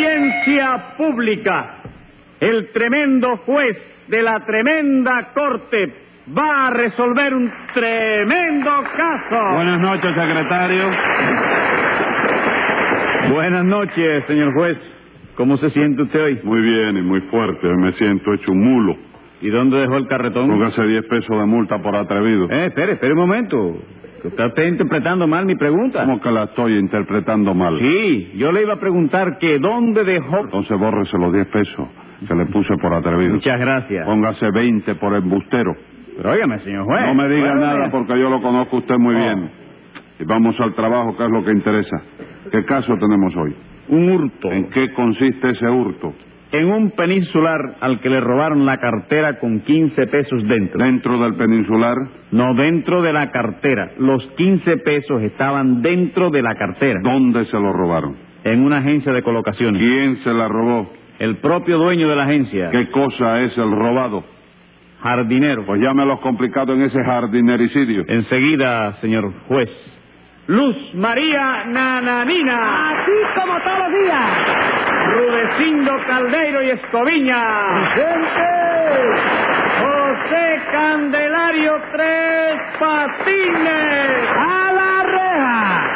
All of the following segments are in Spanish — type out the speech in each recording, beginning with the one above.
Audiencia pública. El tremendo juez de la tremenda corte va a resolver un tremendo caso. Buenas noches, secretario. Buenas noches, señor juez. ¿Cómo se siente usted hoy? Muy bien y muy fuerte. Me siento hecho un mulo. ¿Y dónde dejó el carretón? Póngase 10 pesos de multa por atrevido. Eh, espere, espere un momento. Que usted está interpretando mal mi pregunta. ¿Cómo que la estoy interpretando mal? Sí, yo le iba a preguntar que dónde dejó... Entonces bórrese los 10 pesos que le puse por atrevido. Muchas gracias. Póngase 20 por embustero. Pero óigame, señor juez. No me diga Óigame. nada porque yo lo conozco usted muy Oh. bien. Y vamos al trabajo, que es lo que interesa. ¿Qué caso tenemos hoy? Un hurto. ¿En qué consiste ese hurto? En un peninsular al que le robaron la cartera con 15 pesos dentro. Dentro del peninsular, No dentro de la cartera. Los 15 pesos estaban dentro de la cartera. ¿dónde se lo robaron? En una agencia de colocaciones. ¿Quién se la robó? El propio dueño de la agencia. ¿Qué cosa es el robado? Jardinero. Pues llámelos complicado en ese jardinericidio. Enseguida, señor juez. Luz María Nananina. Así como todos los días. Rudecindo Caldeiro y Escoviña. José Candelario Tres Patines. ¡A la reja!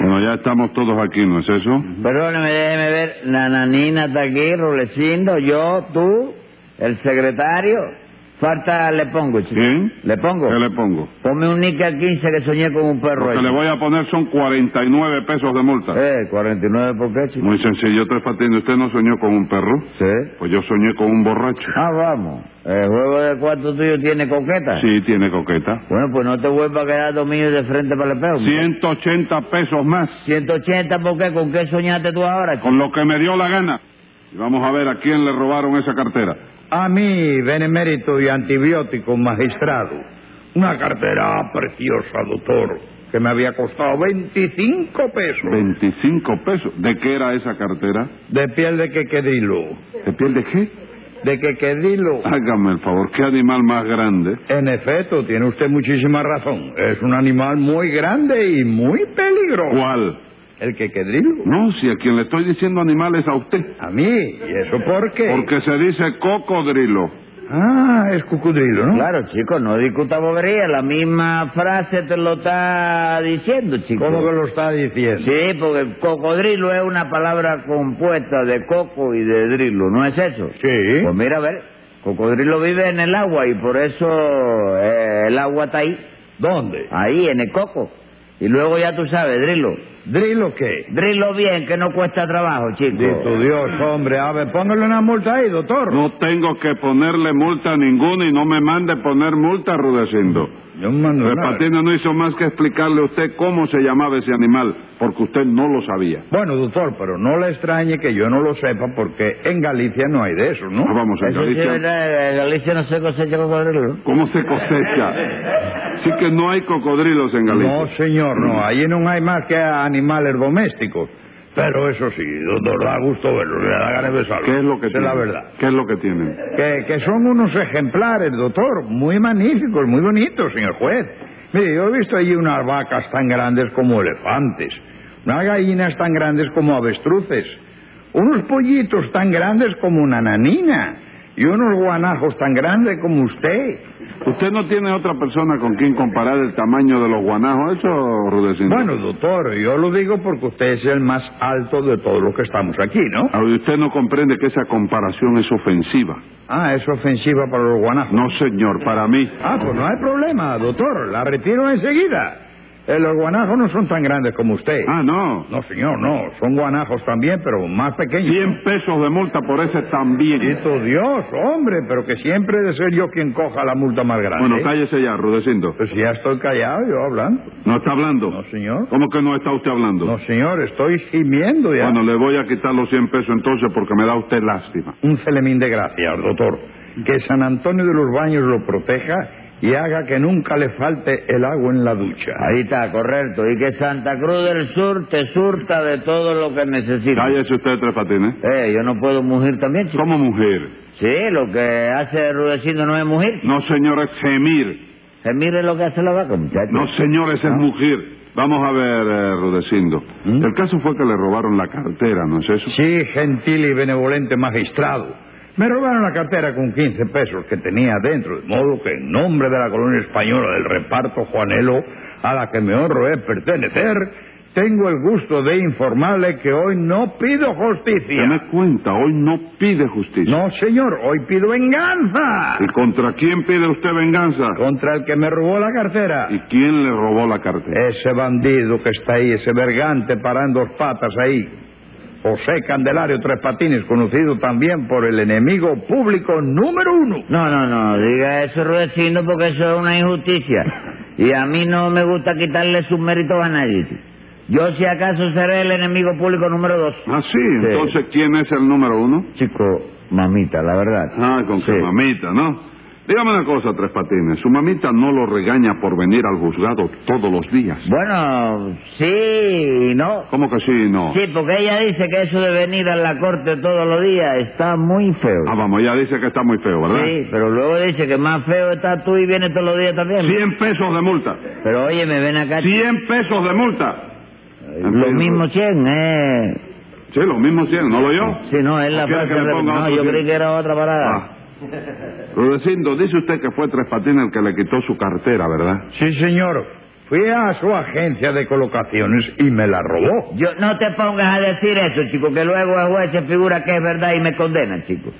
Bueno, ya estamos todos aquí, ¿no es eso? Perdóneme, déjeme ver. Nananina está aquí, Rulecindo, yo, tú, el secretario. Falta, le pongo, chico. ¿Quién? ¿Le pongo? ¿Qué le pongo? Ponme un Nica 15 que soñé con un perro. Lo que ahí. le voy a poner son 49 pesos de multa. Eh, 49 por qué, chico. Muy sencillo, Tres Patines. ¿Usted no soñó con un perro? Sí. Pues yo soñé con un borracho. Ah, vamos. ¿El juego de cuarto tuyo tiene coqueta? Sí, tiene coqueta. Bueno, pues no te vuelvas a quedar dominio de frente para el espejo. 180 pesos más, 180, ¿por qué? ¿Con qué soñaste tú ahora, chico? con lo que me dio la gana. Y vamos a ver a quién le robaron esa cartera. A mí, benemérito y antibiótico magistrado. Una cartera preciosa, doctor, que me había costado 25 pesos. 25 pesos. ¿De qué era esa cartera? De piel de quequedilo. ¿De piel de qué? De quequedilo. Hágame el favor, ¿qué animal más grande? En efecto, tiene usted muchísima razón. Es un animal muy grande y muy peligroso. ¿Cuál? El quequedilo. No, si a quien le estoy diciendo animal es a usted. A mí. ¿Y eso por qué? Porque se dice cocodrilo. Ah, es cucudrilo, ¿no? Claro, chico, no discuta bobería. La misma frase te lo está diciendo, chico. ¿Cómo que lo está diciendo? Sí, porque cocodrilo es una palabra compuesta de coco y de drilo, ¿no es eso? Sí. Pues mira, a ver, cocodrilo vive en el agua y por eso eh, el agua está ahí, ¿Dónde? ahí en el coco. Y luego ya tú sabes, drilo. ¿Drilo qué? Drilo bien, que no cuesta trabajo, chico. Dito Dios, hombre. A ver, póngale una multa ahí, doctor. No tengo que ponerle multa ninguna y no me mande poner multa, Rudecindo. Yo mando nada. Patines no hizo más que explicarle a usted cómo se llamaba ese animal, porque usted no lo sabía. Bueno, doctor, pero no le extrañe que yo no lo sepa porque en Galicia no hay de eso, ¿no? Ah, Vamos, en Galicia. en Galicia no se cosecha cocodrilo. ¿Cómo se cosecha? Sí que no hay cocodrilos en Galicia. No, señor, no. Allí no hay más que animales domésticos. Pero eso sí, doctor, da gusto verlo, le da ganas de besarlo. ¿Qué es lo que es tienen? la verdad. ¿Qué es lo que tienen? Que, que son unos ejemplares, doctor, muy magníficos, muy bonitos, señor juez. Mire, yo he visto allí unas vacas tan grandes como elefantes, unas gallinas tan grandes como avestruces, unos pollitos tan grandes como una nanina y unos guanajos tan grandes como usted. ¿Usted no tiene otra persona con quien comparar el tamaño de los guanajos? Eso, Rudecindo. Bueno, doctor, yo lo digo porque usted es el más alto de todos los que estamos aquí, ¿no? Ah, Usted no comprende que esa comparación es ofensiva. Ah, es ofensiva para los guanajos. No, señor, para mí. Ah, pues no hay problema, doctor, la retiro enseguida. Eh, los guanajos no son tan grandes como usted. Ah, no. No, señor, no. Son guanajos también, pero más pequeños. 100 pesos de multa por ese también. Bendito Dios, hombre, pero que siempre he de ser yo quien coja la multa más grande. Bueno, cállese ya, Rudecindo. Pues ya estoy callado, yo hablando. ¿No está hablando? No, señor. ¿Cómo que no está usted hablando? No, señor, estoy gimiendo ya. Bueno, le voy a quitar los 100 pesos entonces porque me da usted lástima. Un celemín de gracias, doctor. Que San Antonio de los Baños lo proteja y haga que nunca le falte el agua en la ducha. Ahí está, correcto. Y que Santa Cruz del Sur te surta de todo lo que necesitas. Cállese usted, Tres Patines. Eh, yo no puedo mugir también, chico. Como mujer. Sí, lo que hace Rudecindo no es mugir. No, señor, es gemir. Que mire lo que hace la vaca, muchacho. No, señor, ese es mujer. Vamos a ver, eh, Rudecindo. ¿Mm? El caso fue que le robaron la cartera, ¿no es eso? Sí, gentil y benevolente magistrado. Me robaron la cartera con 15 pesos que tenía dentro, de modo que en nombre de la colonia española del reparto Juanelo, a la que me honro es pertenecer, tengo el gusto de informarle que hoy no pido justicia. Dame cuenta, hoy no pide justicia. No, señor, hoy pido venganza. ¿Y contra quién pide usted venganza? Contra el que me robó la cartera. ¿Y quién le robó la cartera? Ese bandido que está ahí, ese vergante parando dos patas ahí. José Candelario Tres Patines, conocido también por el enemigo público número uno. No, no, no, diga eso, Rudecindo, porque eso es una injusticia. Y a mí no me gusta quitarle sus méritos a nadie. Yo, si acaso, seré el enemigo público número dos. Ah, sí, entonces, ¿quién es el número uno? Chico, mamita, la verdad. Ah, con su Sí. mamita, ¿no? Dígame una cosa, Tres Patines. Su mamita no lo regaña por venir al juzgado todos los días. Bueno, sí y no. ¿Cómo que sí no? Sí, porque ella dice que eso de venir a la corte todos los días está muy feo. Ah, vamos, ella dice que está muy feo, ¿verdad? Sí, pero luego dice que más feo está tú y vienes todos los días también. 100 pesos de multa. Pero oye, me ven acá. 100 pesos de multa. Lo mismo 100, eh. Sí, lo mismo 100, ¿no lo yo? Sí, no, es la ¿O quiere frase. que le ponga No, yo 100? creí que era otra parada. Ah. Rudecindo, dice usted que fue Tres Patines el que le quitó su cartera, ¿verdad? Sí, señor. Fui a su agencia de colocaciones y me la robó. Yo, no te pongas a decir eso, chico, que luego el juez se figura que es verdad y me condena, chico.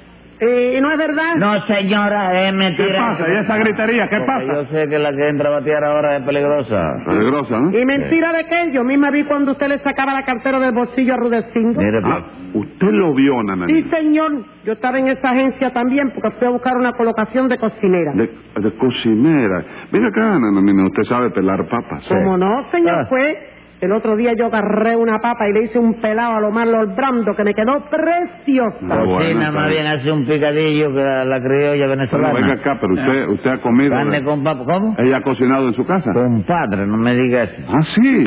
¿Y no es verdad? No, señora, es mentira. ¿Qué pasa? ¿Y esa gritería? ¿Qué Porque pasa? Yo sé que la que entra a batear ahora es peligrosa. Peligrosa, ¿no? ¿Y mentira de qué? Yo misma vi cuando usted le sacaba la cartera del bolsillo a Rudecindo. Mire, Ah, usted lo vio, Nananina. Sí, señor. Yo estaba en esa agencia también porque fui a buscar una colocación de cocinera. De, de cocinera. Venga acá, Nananina, usted sabe pelar papas. ¿Cómo no, señor? Ah. Fue. El otro día yo agarré una papa y le hice un pelado a lo Marlon Brando que me quedó preciosa. Ah, bueno, Cocina más bien. hace un picadillo que la, la criolla Pero venezolana. venga acá, pero usted, usted ha comido... Carne con papa, ¿cómo? ¿Ella ha cocinado en su casa? Compadre, no me digas eso. Ah, sí.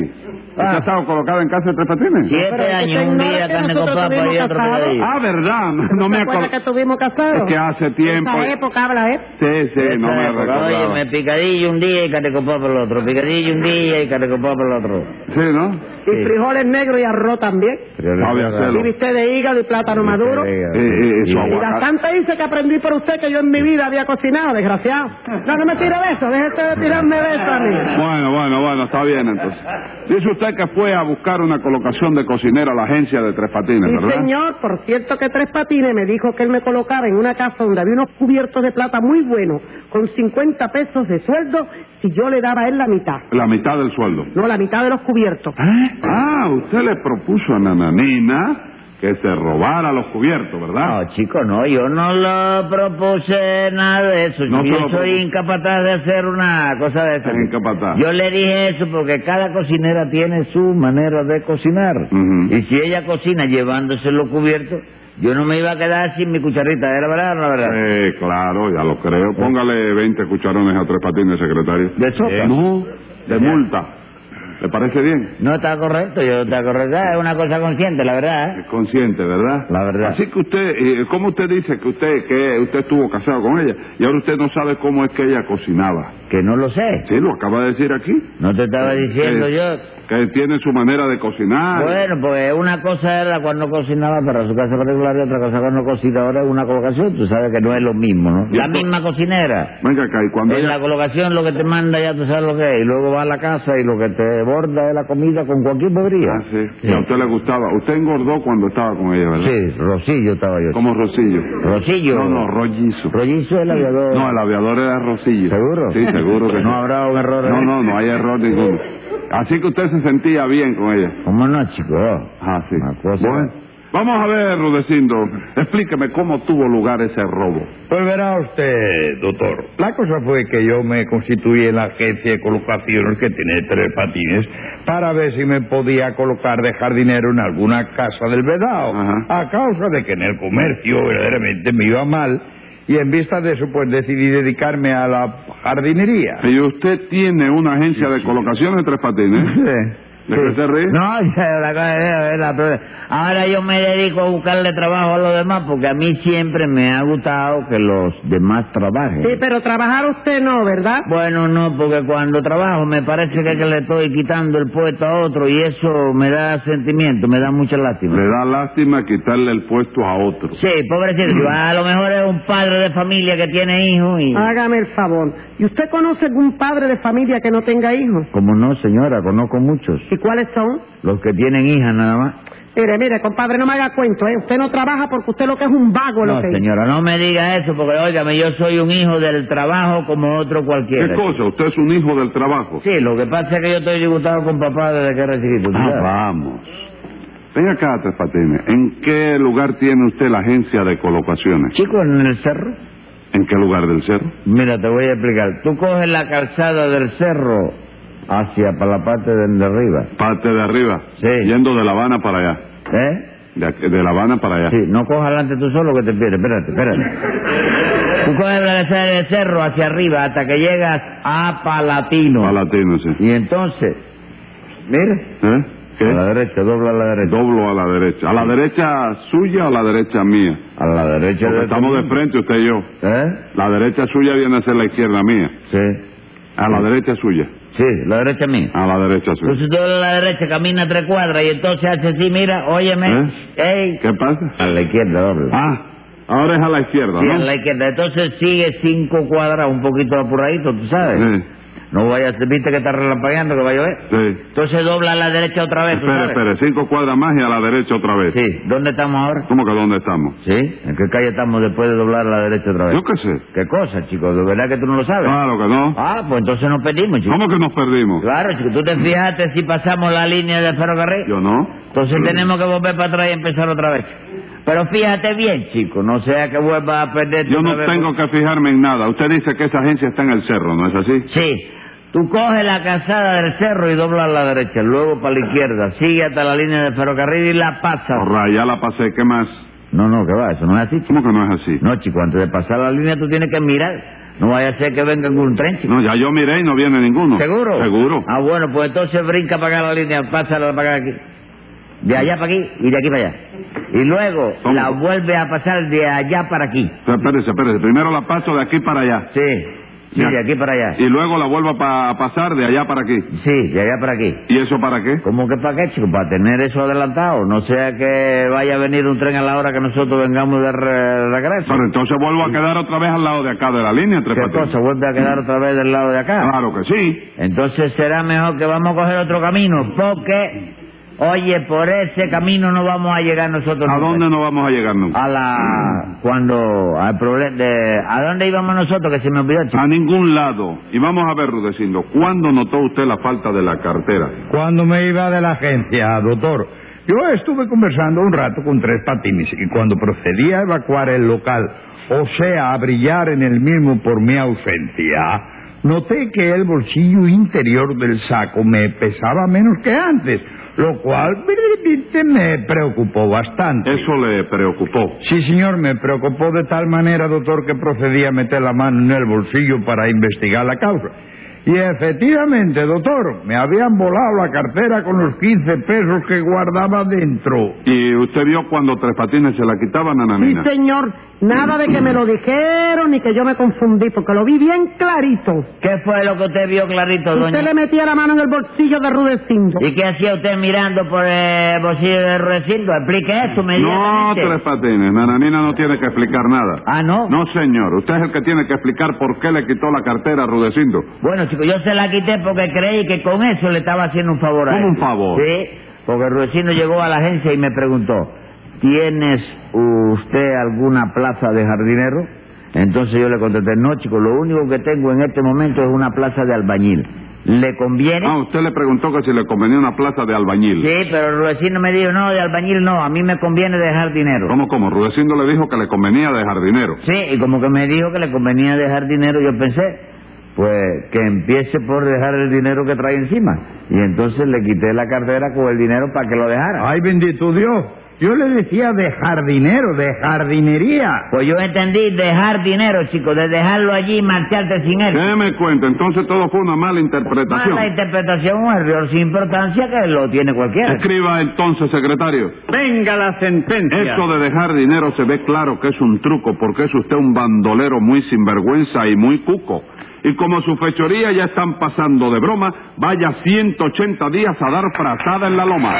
¿Usted Ah. ha estado colocada en casa de Tres Patines? Siete Pero años, un día que carne con papa y otro picadillo. Ah, ¿verdad? No ¿No me acuerdo. que estuvimos casados? Es que hace tiempo... Esa época habla, ¿eh? Sí, sí, no Esa me época, recordaba. Óyeme, picadillo un día y carne con papa el otro. Picadillo un día y carne con papa el otro. Sí, ¿no? Y frijoles negros y arroz también. Sabe hacerlo. Y viste de hígado y plátano maduro. Y, bastante dice que aprendí por usted que yo en mi vida había cocinado, desgraciado. No, no me tire besos, déjese de tirarme besos a mí. Bueno, bueno, bueno, está bien entonces. Dice usted que fue a buscar una colocación de cocinera a la agencia de Tres Patines, Sí, ¿verdad? señor, por cierto que Tres Patines me dijo que él me colocara en una casa donde había unos cubiertos de plata muy buenos, con 50 pesos de sueldo, si yo le daba a él la mitad. La mitad del sueldo. No, la mitad de los cubiertos. Ah, usted le propuso a Nananina que se robara los cubiertos, ¿verdad? No, chico, no, yo no lo propuse nada de eso. No yo soy incapaz de hacer una cosa de esa. Incapaz. Yo le dije eso porque cada cocinera tiene su manera de cocinar. Y si ella cocina llevándose los cubiertos, yo no me iba a quedar sin mi cucharita. ¿Era verdad o no verdad? Eh, claro, ya lo creo. Póngale 20 cucharones a Tres Patines, secretario. ¿De sopa? No, de multa. ¿Le parece bien? No está correcto, yo está correcto. Es una cosa consciente, la verdad. ¿eh? Es consciente, ¿verdad? La verdad. Así que usted, eh, ¿cómo usted dice que usted que usted estuvo casado con ella y ahora usted no sabe cómo es que ella cocinaba? Que no lo sé. Sí, lo acaba de decir aquí. No te estaba diciendo Que- yo. Que tiene su manera de cocinar. Bueno, pues una cosa era cuando cocinaba para su casa particular y otra cosa cuando cocina ahora es una colocación. Tú sabes que no es lo mismo, ¿no? La esto- misma cocinera. Venga acá, y cuando En ella... la colocación lo que te manda ya tú sabes lo que es. Y luego va a la casa y lo que te borda es la comida con cualquier podría. Ah, sí. Y a usted le gustaba. Usted engordó cuando estaba con ella, ¿verdad? Sí, Rosillo estaba yo. Como Rosillo. Rosillo. No, no, rollizo. Rollizo es el aviador. No, el aviador era Rosillo. ¿Seguro? Sí, seguro que No sí. habrá un error No, no, no hay error ninguno. Así que usted se sentía bien con ella. ¿Cómo no, chico? Ah, sí. Una cosa- Bueno, vamos a ver, Rudecindo. Explíqueme cómo tuvo lugar ese robo. Pues verá usted, doctor. La cosa fue que yo me constituí en la agencia de colocaciones que tiene tres patines para ver si me podía colocar de jardinero en alguna casa del Vedao. Ajá. A causa de que en el comercio verdaderamente me iba mal y en vista de eso pues decidí dedicarme a la jardinería. Y usted tiene una agencia de colocación de tres patines. Sí. No, ya, la cosa es verdad, pero ahora yo me dedico a buscarle trabajo a los demás porque a mí siempre me ha gustado que los demás trabajen. Sí, pero trabajar usted no, ¿verdad? Bueno, no, porque cuando trabajo me parece que, que le estoy quitando el puesto a otro y eso me da sentimiento, me da mucha lástima. Le da lástima quitarle el puesto a otro. Sí, pobrecito, a lo mejor es un padre de familia que tiene hijos y... Hágame el favor. ¿Y usted conoce algún padre de familia que no tenga hijos? Como no, señora, conozco muchos. ¿Y cuáles son? Los que tienen hijas nada más. Mire, mire, compadre, no me haga cuento, ¿eh? Usted no trabaja porque usted lo que es un vago, lo No, que es. señora, no me diga eso porque, óigame, yo soy un hijo del trabajo como otro ¿Qué cualquiera. cosa? ¿Usted es un hijo del trabajo? Sí, lo que pasa es que yo estoy disgustado con papá desde que era chiquito. ¿tú Ah, sabes? vamos. Ven acá, Tres Patines. ¿En qué lugar tiene usted la agencia de colocaciones? Chico, en el cerro. ¿En qué lugar del cerro? Mira, te voy a explicar. Tú coges la calzada del cerro hacia para la parte de, de arriba. Parte de arriba. Sí. Yendo de La Habana para allá. ¿Eh? De, La Habana para allá. Sí, no cojas adelante tú solo que te pierdes. Espérate, espérate. Tú coges del cerro hacia arriba hasta que llegas a Palatino. Palatino, sí. Y entonces, mira, ¿Eh? ¿Qué? a la derecha, dobla a la derecha. Doblo a la derecha. ¿A la derecha suya o a la derecha mía? A la derecha. Porque de estamos de frente usted y yo. ¿Eh? La derecha suya viene a ser la izquierda mía. Sí. A la derecha suya. Sí, la derecha mía. A la derecha suya. Entonces tú a la derecha camina tres cuadras y entonces hace así, mira, óyeme, ¿Eh? ey, ¿Qué pasa? a la izquierda dobla. Ah, ahora es a la izquierda, Sí, ¿no? a la izquierda. Entonces sigue cinco cuadras un poquito apuradito, tú sabes. Sí, No vayas, viste que está relampagueando que va a llover. sí. Entonces dobla a la derecha otra vez, sabes. espere. Cinco cuadras más y a la derecha otra vez. Sí, ¿dónde estamos ahora? ¿Cómo que dónde estamos? Sí, ¿en qué calle estamos después de doblar a la derecha otra vez? Yo qué sé. ¿Qué cosa, chico? ¿De verdad que tú no lo sabes? Claro que no. Ah, pues entonces nos perdimos, chico. ¿Cómo que nos perdimos? Claro, chico, tú te fijaste si pasamos la línea de ferrocarril. Yo no. Entonces tenemos que volver para atrás y empezar otra vez. Pero fíjate bien, chico, no sea que vuelva a perder. Yo no tengo que fijarme en nada. Usted dice que esa agencia está en el cerro, ¿no es así? Sí, tú coges la calzada del cerro y doblas a la derecha, luego para la izquierda, sigue hasta la línea de ferrocarril y la pasas. Ahora, ya la pasé. ¿Qué más? No, no, que va, eso no es así, chico. ¿Cómo que no es así? No, chico, antes de pasar la línea tú tienes que mirar. No vaya a ser que venga algún tren, chico. No, ya yo miré y no viene ninguno. ¿Seguro? Seguro. Ah, bueno, pues entonces brinca para acá la línea, pásala para acá aquí. De allá para aquí y de aquí para allá. Y luego ¿Cómo? la vuelve a pasar de allá para aquí. Espérese, espérese. Primero la paso de aquí para allá. Sí, sí, de aquí para allá. Y luego la vuelvo a, pa- a pasar de allá para aquí. Sí, de allá para aquí. ¿Y eso para qué? ¿Cómo que para qué, chico? Para tener eso adelantado. No sea que vaya a venir un tren a la hora que nosotros vengamos de re- regreso. Pero entonces vuelvo a quedar otra vez al lado de acá de la línea, Tres ¿Qué Patines. cosa? ¿Vuelve a quedar otra vez del lado de acá? Claro que sí. Entonces será mejor que vamos a coger otro camino, porque, oye, por ese camino no vamos a llegar nosotros. ¿A nunca. dónde no vamos a llegar nunca? A la... cuando... al problema de... ¿A dónde íbamos nosotros? Que se me olvidó, chico. A ningún lado. Y vamos a ver, Rudecindo, ¿cuándo notó usted la falta de la cartera? Cuando me iba de la agencia, doctor, yo estuve conversando un rato con tres patines y cuando procedí a evacuar el local, o sea, a brillar en el mismo por mi ausencia, noté que el bolsillo interior del saco me pesaba menos que antes, lo cual me preocupó bastante. Eso le preocupó. Sí, señor, me preocupó de tal manera, doctor, que procedí a meter la mano en el bolsillo para investigar la causa. Y efectivamente, doctor, me habían volado la cartera con los 15 pesos que guardaba dentro. ¿Y usted vio cuando Tres Patines se la quitaban, Sí, Nananina? señor. Nada de que me lo dijeron ni que yo me confundí, porque lo vi bien clarito. ¿Qué fue lo que usted vio clarito, doña? Usted le metía la mano en el bolsillo de Rudecindo. ¿Y qué hacía usted mirando por el bolsillo de Rudecindo? Explique esto No, inmediatamente. Tres Patines. Nananina no tiene que explicar nada. Ah, ¿no? No, señor. Usted es el que tiene que explicar por qué le quitó la cartera a Rudecindo. Bueno, yo se la quité porque creí que con eso le estaba haciendo un favor a ¿Cómo él. un favor? Sí, porque Rudecindo llegó a la agencia y me preguntó, ¿tienes usted alguna plaza de jardinero? Entonces yo le contesté, no, chico, lo único que tengo en este momento es una plaza de albañil. ¿Le conviene? Ah, usted le preguntó que si le convenía una plaza de albañil. Sí, pero Rudecindo me dijo, no, de albañil no, a mí me conviene dejar dinero. ¿Cómo, cómo? Rudecindo le dijo que le convenía de jardinero. Sí, y como que me dijo que le convenía dejar dinero, yo pensé, pues que empiece por dejar el dinero que trae encima. Y entonces le quité la cartera con el dinero para que lo dejara. Ay, bendito Dios. Yo le decía de jardinero, de jardinería. Pues yo entendí dejar dinero, chico, de dejarlo allí y marcharte sin él. ¿Qué me cuenta? Entonces todo fue una mala interpretación. Mala interpretación, un error sin importancia que lo tiene cualquiera. Escriba entonces, secretario. Venga la sentencia. Esto de dejar dinero se ve claro que es un truco, porque es usted un bandolero muy sinvergüenza y muy cuco. Y como su fechoría ya están pasando de broma, vaya 180 días a dar frazada en la loma.